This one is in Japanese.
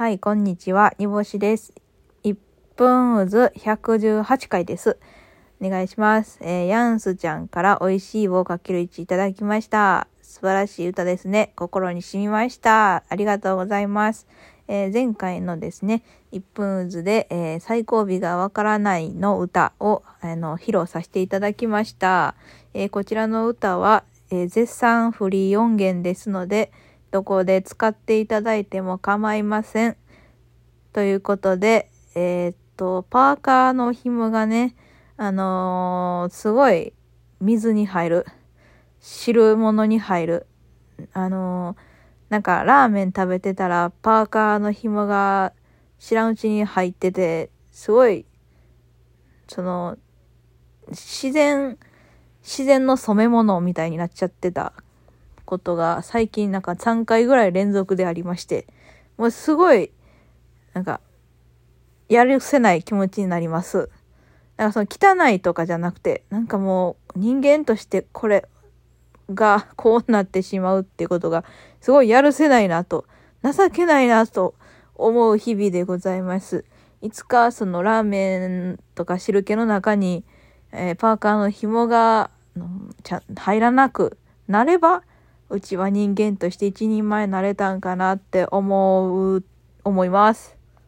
はい、こんにちは。煮干しです。1分渦118回です。お願いします。えーヤンスちゃんから美味しいをかける1いただきました。素晴らしい歌ですね。心に染みました。ありがとうございます。えー前回のですね、1分渦で、えー最後尾がわからないの歌を、あの、披露させていただきました。えーこちらの歌は、え絶賛フリー音源ですので、どこで使っていただいても構いません。ということで、えーっと、パーカーの紐がね、あのーすごい水に入る。汁物に入る。あのーなんかラーメン食べてたらパーカーの紐が知らんうちに入ってて、すごい、その、自然、自然の染め物みたいになっちゃってたことが最近なんか3回ぐらい連続でありまして、もうすごい、なんか、やるせない気持ちになります。なんかその汚いとかじゃなくて、なんかもう人間としてこれがこうなってしまうってことが、すごいやるせないなと、情けないなと思う日々でございます。いつかそのラーメンとか汁気の中に、えーパーカーの紐が入らなくなれば、うちは人間として一人前になれたんかなって思う、思います。